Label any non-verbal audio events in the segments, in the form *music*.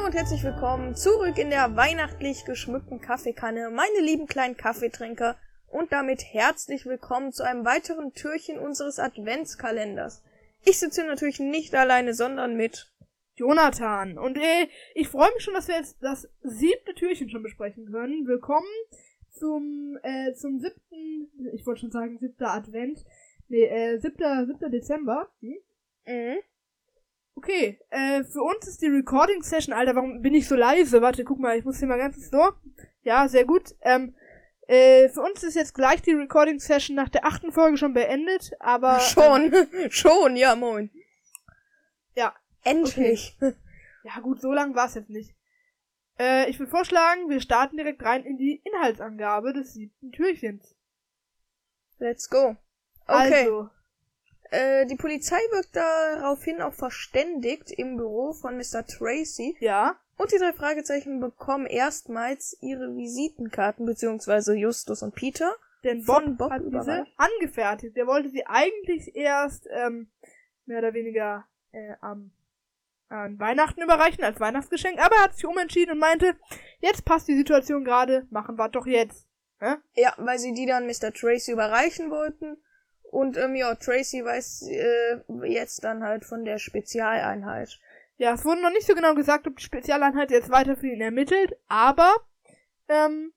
Hallo und herzlich willkommen zurück in der weihnachtlich geschmückten Kaffeekanne, meine lieben kleinen Kaffeetrinker, und damit herzlich willkommen zu einem weiteren Türchen unseres Adventskalenders. Ich sitze hier natürlich nicht alleine, sondern mit Jonathan. Und äh, ich freue mich schon, dass wir jetzt das siebte Türchen schon besprechen können. Willkommen zum, äh, zum siebten, ich wollte schon sagen siebter Advent. Nee, äh, siebter, siebter Dezember. Hm? mhm. Okay, äh, für uns ist die Recording Session, Alter, warum bin ich so leise? Warte, guck mal, ich muss hier mal ganz so. Ja, sehr gut. Ähm, äh, für uns ist jetzt gleich die Recording Session nach der achten Folge schon beendet, aber. *laughs* Schon, *laughs* schon, ja, moin. Ja. Endlich. *laughs* Ja, gut, so lang war es jetzt nicht. Äh, ich würde vorschlagen, wir starten direkt rein in die Inhaltsangabe des siebten Türchens. Let's go. Okay. Also, Äh, die Polizei wird daraufhin auch verständigt im Büro von Mr. Tracy ja. und die drei Fragezeichen bekommen erstmals ihre Visitenkarten, beziehungsweise Justus und Peter. Denn Bob, Von Bob hat diese angefertigt. Der wollte sie eigentlich erst ähm, mehr oder weniger äh, am an Weihnachten überreichen als Weihnachtsgeschenk, aber er hat sich umentschieden und meinte, jetzt passt die Situation gerade, machen wir doch jetzt. Ne? Ja, weil sie die dann Mr. Tracy überreichen wollten. Und ähm, ja, Tracy weiß äh, jetzt dann halt von der Spezialeinheit. Ja, es wurde noch nicht so genau gesagt, ob die Spezialeinheit jetzt weiter für ihn ermittelt, aber ähm,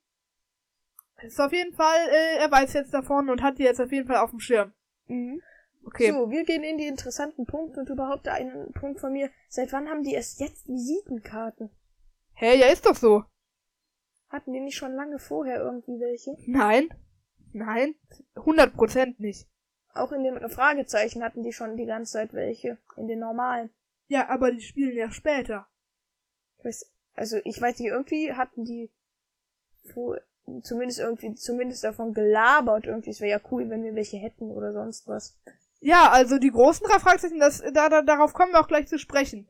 es ist auf jeden Fall, äh, er weiß jetzt davon und hat die jetzt auf jeden Fall auf dem Schirm. Mhm. Okay. So, wir gehen in die interessanten Punkte und überhaupt einen Punkt von mir. Seit wann haben die erst jetzt Visitenkarten? Hä, ja, ist doch so. Hatten die nicht schon lange vorher irgendwie welche? Nein. Nein. 100% nicht. Auch in den Fragezeichen hatten die schon die ganze Zeit welche. In den normalen. Ja, aber die spielen ja später. Ich weiß, also ich weiß nicht, irgendwie hatten die zumindest irgendwie, zumindest davon gelabert irgendwie. Es wäre ja cool, wenn wir welche hätten oder sonst was. Ja, also die großen drei Fragezeichen, das, da, da, darauf kommen wir auch gleich zu sprechen.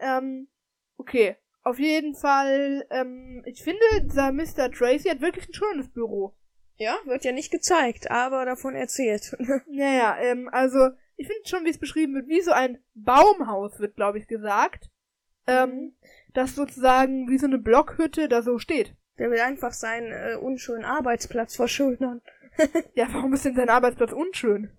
Ähm, okay. Auf jeden Fall, ähm, ich finde, dieser Mr. Tracy hat wirklich ein schönes Büro. Ja, wird ja nicht gezeigt, aber davon erzählt. *laughs* Naja, ähm, also, ich finde schon, wie es beschrieben wird, wie so ein Baumhaus, wird, glaube ich, gesagt. Ähm, das sozusagen wie so eine Blockhütte da so steht. Der will einfach seinen äh, unschönen Arbeitsplatz verschönern. *laughs* Ja, warum ist denn sein Arbeitsplatz unschön?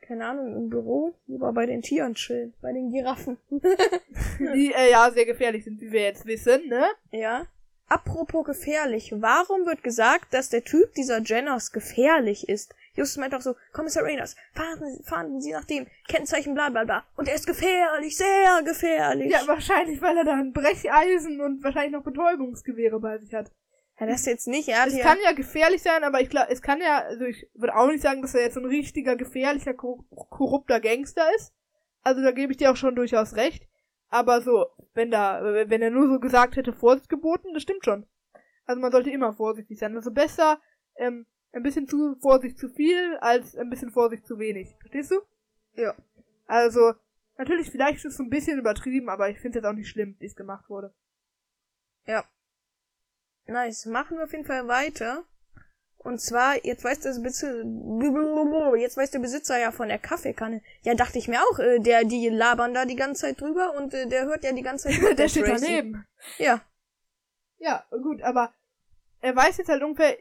Keine Ahnung, im Büro, lieber bei den Tieren chillen, bei den Giraffen. *laughs* Die, äh, ja, sehr gefährlich sind, wie wir jetzt wissen, ne? ja. Apropos gefährlich, warum wird gesagt, dass der Typ dieser Jenners gefährlich ist? Justus meint auch so, Kommissar Rayners, fahren, Sie- fahren Sie nach dem Kennzeichen bla bla bla. Und er ist gefährlich, sehr gefährlich. Ja, wahrscheinlich, weil er da ein Brecheisen und wahrscheinlich noch Betäubungsgewehre bei sich hat. ja das jetzt nicht, er hat Es hier... kann ja gefährlich sein, aber ich glaube, es kann ja, also ich würde auch nicht sagen, dass er jetzt ein richtiger, gefährlicher, kor korrupter Gangster ist. Also da gebe ich dir auch schon durchaus recht. Aber so, wenn da, wenn er nur so gesagt hätte, Vorsicht geboten, das stimmt schon. Also man sollte immer vorsichtig sein. Also besser, ähm, ein bisschen zu Vorsicht zu viel, als ein bisschen Vorsicht zu wenig. Verstehst du? Ja. Also, natürlich, vielleicht ist es so ein bisschen übertrieben, aber ich finde es jetzt auch nicht schlimm, wie es gemacht wurde. Ja. Nice. Machen wir auf jeden Fall weiter. Und zwar, jetzt weiß der Besitzer, jetzt weiß der Besitzer ja von der Kaffeekanne. Ja, dachte ich mir auch, äh, der, die labern da die ganze Zeit drüber und äh, der hört ja die ganze Zeit. *laughs* mit Der steht Tracy. daneben. Ja. Ja, gut, aber er weiß jetzt halt ungefähr.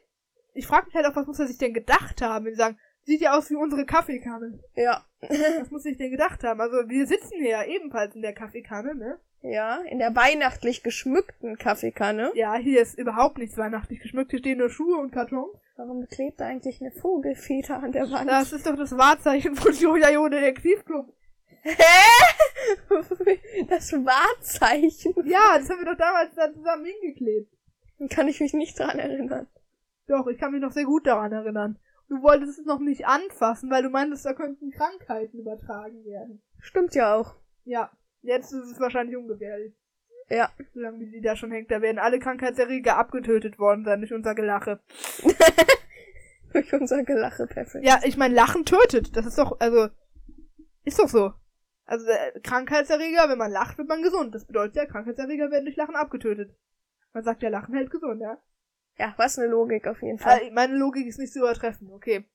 Ich frage mich halt auch, was muss er sich denn gedacht haben, wenn sie sagen, sieht ja aus wie unsere Kaffeekanne. Ja. *laughs* Was muss sich denn gedacht haben? Also wir sitzen hier ja ebenfalls in der Kaffeekanne, ne? ja, in der weihnachtlich geschmückten Kaffeekanne. Ja, hier ist überhaupt nichts weihnachtlich geschmückt. Hier stehen nur Schuhe und Kartons. Warum klebt da eigentlich eine Vogelfeder an der Wand? Das ist doch das Wahrzeichen von Jojo Detektivclub. *laughs* das Wahrzeichen. Ja, das haben wir doch damals da zusammen hingeklebt. Kann ich mich nicht dran erinnern. Doch, ich kann mich noch sehr gut daran erinnern. Du wolltest es noch nicht anfassen, weil du meintest, da könnten Krankheiten übertragen werden. Stimmt ja auch. Ja, jetzt ist es wahrscheinlich ungefährlich. Ja. Solange wie sie da schon hängt, da werden alle Krankheitserreger abgetötet worden sein durch unser Gelache. *laughs* Durch unser Gelache, perfekt. Ja, ich meine, Lachen tötet. Das ist doch, also, ist doch so. Also, äh, Krankheitserreger, wenn man lacht, wird man gesund. Das bedeutet ja, Krankheitserreger werden durch Lachen abgetötet. Man sagt ja, Lachen hält gesund, ja? Ja, was eine Logik auf jeden Fall. Äh, meine Logik ist nicht zu übertreffen, okay.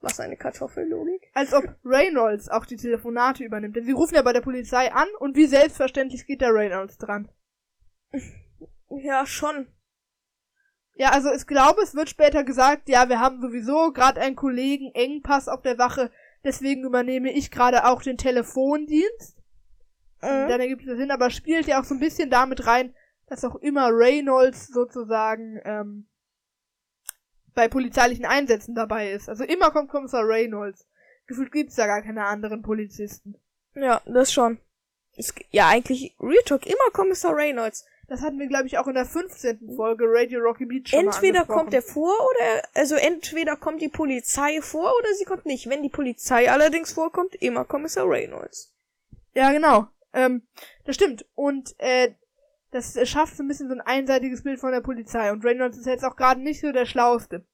Was eine Kartoffellogik. Als ob Reynolds auch die Telefonate übernimmt. Denn sie rufen ja bei der Polizei an und wie selbstverständlich geht der Reynolds dran. Ja, schon. Ja, also ich glaube, es wird später gesagt, ja, wir haben sowieso gerade einen Kollegen Engpass auf der Wache, deswegen übernehme ich gerade auch den Telefondienst. Mhm. Dann ergibt es Sinn, aber spielt ja auch so ein bisschen damit rein, dass auch immer Reynolds sozusagen ähm, bei polizeilichen Einsätzen dabei ist. Also immer kommt Kommissar Reynolds. Gefühlt gibt's da gar keine anderen Polizisten. Ja, das schon. Es, ja, eigentlich Real Talk immer Kommissar Reynolds. Das hatten wir, glaube ich, auch in der 15. Folge Radio Rocky Beach schon Entweder kommt er vor oder, also entweder kommt die Polizei vor oder sie kommt nicht. Wenn die Polizei allerdings vorkommt, immer Kommissar Reynolds. Ja, genau. Ähm, das stimmt. Und äh, das schafft so ein bisschen so ein einseitiges Bild von der Polizei. Und Reynolds ist jetzt auch gerade nicht so der Schlauste.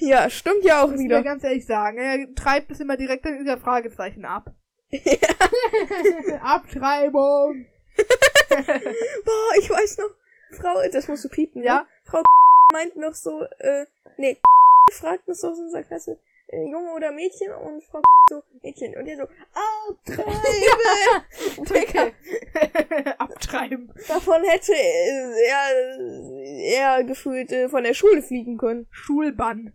Ja, stimmt ja auch Muss ich wieder. mir ganz ehrlich sagen. Er treibt es immer direkt an dieser Fragezeichen ab. *laughs* *laughs* Abtreibung. *laughs* Boah, ich weiß noch, Frau, das musst du piepen, Ja? ne? Frau meint noch so, äh, nee, fragt noch so aus unserer Klasse, äh, Junge oder Mädchen und Frau so, Mädchen. Und der so, abtreiben! *laughs* Digga. *laughs* Abtreiben. davon hätte äh, er, er gefühlt äh, von der Schule fliegen können. Schulbann.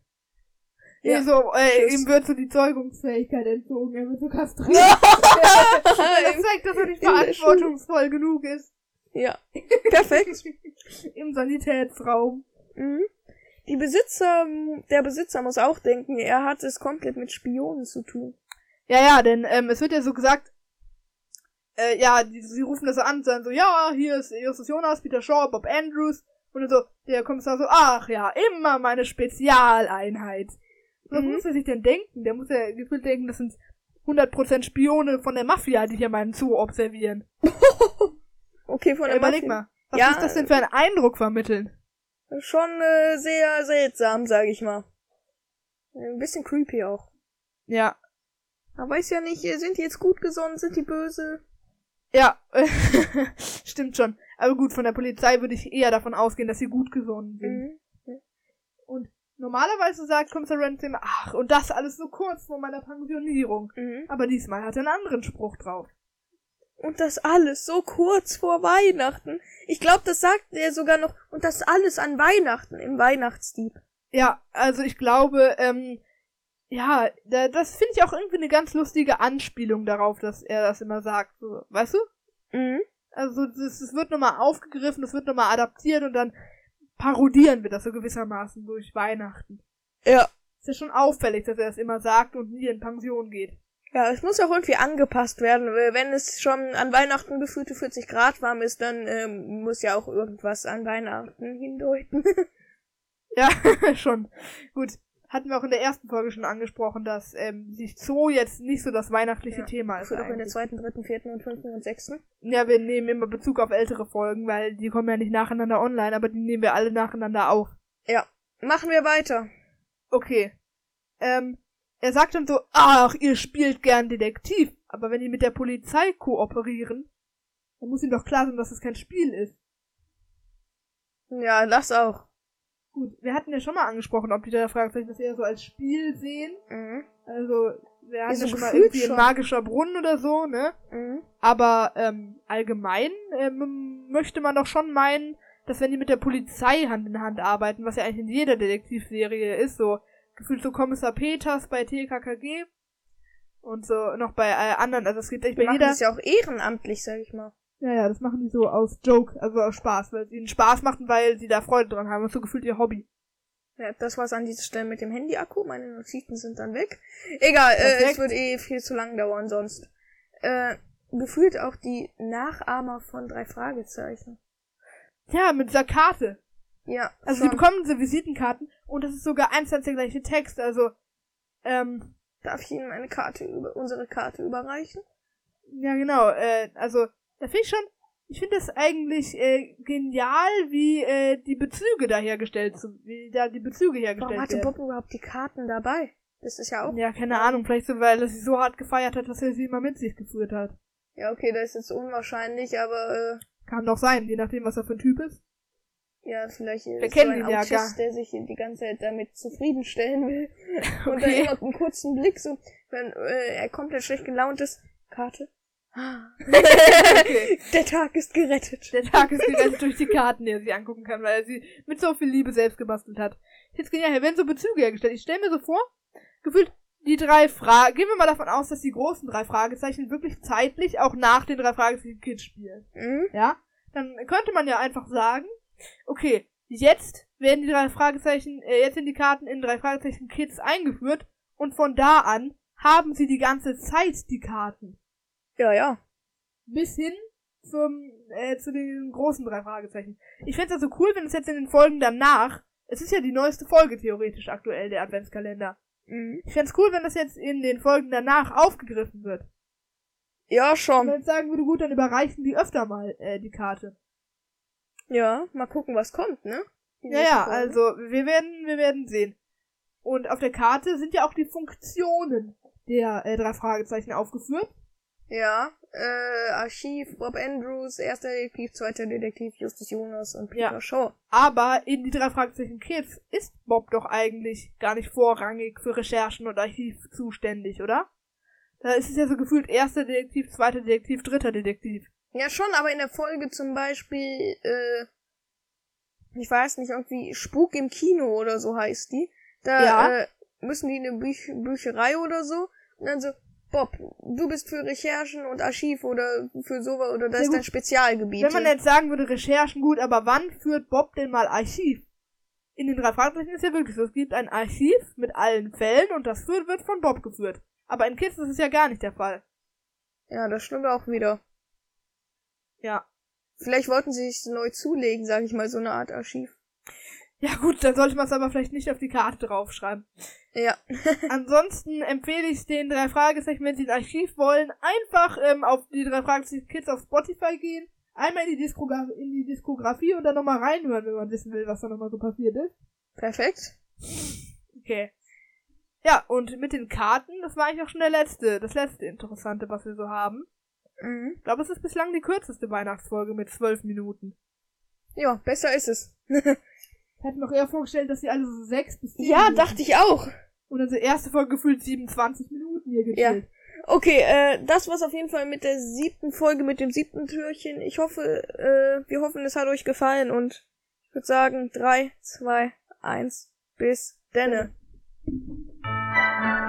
Ja. So, äh, ihm wird so die Zeugungsfähigkeit entzogen. Er wird so kastriert. das *laughs* *laughs* zeigt, dass er nicht verantwortungsvoll genug ist. ja, perfekt. *laughs* Im Sanitätsraum. Mhm. Die Besitzer, der Besitzer muss auch denken, er hat es komplett mit Spionen zu tun. Ja, ja, denn ähm, es wird ja so gesagt, äh, ja, die, sie rufen das an sagen so, ja, hier ist Justus Jonas, Peter Shaw, Bob Andrews. Und dann so, der Kommissar so, ach ja, immer meine Spezialeinheit. Was Mhm. muss er sich denn denken? Der muss ja gefühlt denken, das sind 100% Spione von der Mafia, die hier meinen Zoo observieren. *laughs* Okay, von Ja, der überleg Mafia. mal, was Ja, muss das denn für einen Eindruck vermitteln? Schon äh, sehr seltsam, sag ich mal. Ein bisschen creepy auch. Ja. Man weiß ja nicht, äh, sind die jetzt gut gesonnen, sind die böse? Ja, *laughs* stimmt schon. Aber gut, von der Polizei würde ich eher davon ausgehen, dass sie gut gesonnen sind. Mhm. Und normalerweise sagt Kommissar Rand immer, ach, und das alles so kurz vor meiner Pensionierung. Mhm. Aber diesmal hat er einen anderen Spruch drauf. Und das alles so kurz vor Weihnachten. Ich glaube, das sagt er sogar noch. Und das alles an Weihnachten im Weihnachtsdieb. Ja, also ich glaube, ähm, ja, da, das finde ich auch irgendwie eine ganz lustige Anspielung darauf, dass er das immer sagt. So, weißt du? Mhm. Also das, das wird nochmal aufgegriffen, das wird nochmal adaptiert und dann parodieren wir das so gewissermaßen durch Weihnachten. Ja. Ist ja schon auffällig, dass er das immer sagt und nie in Pension geht. Ja, es muss auch irgendwie angepasst werden. Wenn es schon an Weihnachten gefühlte 40 Grad warm ist, dann ähm, muss ja auch irgendwas an Weihnachten hindeuten. *laughs* Ja, *laughs* schon. Gut. Hatten wir auch in der ersten Folge schon angesprochen, dass ähm, die Zoo jetzt nicht so das weihnachtliche Ja, Thema ist. Auch in der eigentlich. zweiten, dritten, vierten und fünften und sechsten. Ja, wir nehmen immer Bezug auf ältere Folgen, weil die kommen ja nicht nacheinander online, aber die nehmen wir alle nacheinander auf. Ja. Machen wir weiter. Okay. Ähm, er sagt dann so, ach, ihr spielt gern Detektiv, aber wenn die mit der Polizei kooperieren, dann muss ihm doch klar sein, dass es kein Spiel ist. Ja, das auch. Gut, wir hatten ja schon mal angesprochen, ob die da Fragezeichen das eher so als Spiel sehen. Mhm. Also, wir hatten so ja schon mal irgendwie ein schon. magischer Brunnen oder so, ne? Mhm. Aber ähm, allgemein ähm, möchte man doch schon meinen, dass wenn die mit der Polizei Hand in Hand arbeiten, was ja eigentlich in jeder Detektivserie ist, so gefühlt so Kommissar Peters bei TKKG und so noch bei äh, anderen, also es gibt echt bei jeder. das ja auch ehrenamtlich, sag ich mal. Ja, ja, das machen die so aus Joke, also aus Spaß, weil es ihnen Spaß macht und weil sie da Freude dran haben. Das ist so gefühlt ihr Hobby. Ja, das war's an dieser Stelle mit dem Handy-Akku. Meine Notizen sind dann weg. Egal, äh, es wird eh viel zu lang dauern sonst. Äh, gefühlt auch die Nachahmer von drei Fragezeichen. Ja, mit dieser Karte. Ja, Also sie bekommen diese Visitenkarten und das ist sogar eins zu eins der gleiche Text, also ähm, Darf ich Ihnen eine Karte über unsere Karte überreichen? Ja, genau. Äh, also, da finde ich schon, ich finde das eigentlich äh, genial, wie äh, die Bezüge da hergestellt sind, wie da die Bezüge hergestellt Warum hatte. Bob überhaupt die Karten dabei? Das ist ja auch. Ja, keine Ahnung, vielleicht so, weil er sie so hart gefeiert hat, dass er sie immer mit sich geführt hat. Ja, okay, das ist jetzt unwahrscheinlich, aber Kann doch sein, je nachdem, was er für ein Typ ist. äh, ja, vielleicht ist Wir so kennen ein ihn ja Autist, gar- der sich die ganze Zeit damit zufriedenstellen will. *laughs* Und dann Okay. immer einen kurzen Blick, so, wenn äh, er komplett schlecht gelaunt ist. Karte? Okay. *laughs* Der Tag ist gerettet. Der Tag ist gerettet durch die Karten, die er sich angucken kann, weil er sie mit so viel Liebe selbst gebastelt hat. Jetzt genial, hier werden so Bezüge hergestellt. Ich stelle mir so vor, gefühlt die drei Fragen, gehen wir mal davon aus, dass die großen drei Fragezeichen wirklich zeitlich auch nach den drei Fragezeichen Kids spielen. Mhm. Ja? Dann könnte man ja einfach sagen, okay, jetzt werden die drei Fragezeichen, äh, jetzt sind die Karten in drei Fragezeichen Kids eingeführt und von da an haben sie die ganze Zeit die Karten. Ja, ja. Bis hin zum, äh, zu den großen drei Fragezeichen. Ich fände es also cool, wenn es jetzt in den Folgen danach, es ist ja die neueste Folge theoretisch aktuell, der Adventskalender. Mhm. Ich fände es cool, wenn das jetzt in den Folgen danach aufgegriffen wird. Ja, schon. wenn ich sagen würde, gut, dann überreichen die öfter mal äh, die Karte. Ja, mal gucken, was kommt, ne? Ja, ja, also wir werden, wir werden sehen. Und auf der Karte sind ja auch die Funktionen der äh, drei Fragezeichen aufgeführt. Ja, äh, Archiv, Bob Andrews, erster Detektiv, zweiter Detektiv, Justus Jonas und Peter Ja. Shaw. Aber in die drei Fragezeichen Kids ist Bob doch eigentlich gar nicht vorrangig für Recherchen und Archiv zuständig, oder? Da ist es ja so gefühlt erster Detektiv, zweiter Detektiv, dritter Detektiv. Ja, schon, aber in der Folge zum Beispiel, äh, ich weiß nicht, irgendwie Spuk im Kino oder so heißt die. Da Ja. äh, müssen die in eine Büch Bücherei oder so. Und dann so, Bob, du bist für Recherchen und Archiv oder für sowas oder das Ja, ist dein. Spezialgebiet. Wenn man jetzt sagen würde, Recherchen gut, aber wann führt Bob denn mal Archiv? In den drei Fragezeichen ist ja wirklich so. Es gibt ein Archiv mit allen Fällen und das führt, wird von Bob geführt. Aber in Kids ist es ja gar nicht der Fall. ja, das stimmt auch wieder. Ja. Vielleicht wollten sie sich neu zulegen, sag ich mal, so eine Art Archiv. Ja gut, dann sollte man es aber vielleicht nicht auf die Karte draufschreiben. Ja. *laughs* Ansonsten empfehle ich den drei Fragezeichen, wenn sie ein Archiv wollen, einfach ähm, auf die drei Fragezeichen Kids auf Spotify gehen, einmal in die, Diskogra in die Diskografie und dann nochmal reinhören, wenn man wissen will, was da nochmal so passiert ist. Perfekt. Okay. Ja, und mit den Karten, das war eigentlich auch schon der letzte, das letzte Interessante, was wir so haben. Mhm. Ich glaube, es ist bislang die kürzeste Weihnachtsfolge mit zwölf Minuten. Ja, besser ist es. *laughs* Ich hätte mir auch eher vorgestellt, dass sie alle so sechs bis sieben ja, Minuten- dachte ich auch. Und unsere erste Folge gefühlt 27 Minuten hier Ja. gechillt. Okay, äh, das war's auf jeden Fall mit der siebten Folge, mit dem siebten Türchen. Ich hoffe, äh, wir hoffen, es hat euch gefallen und ich würde sagen, drei, zwei, eins, bis denne. Ja.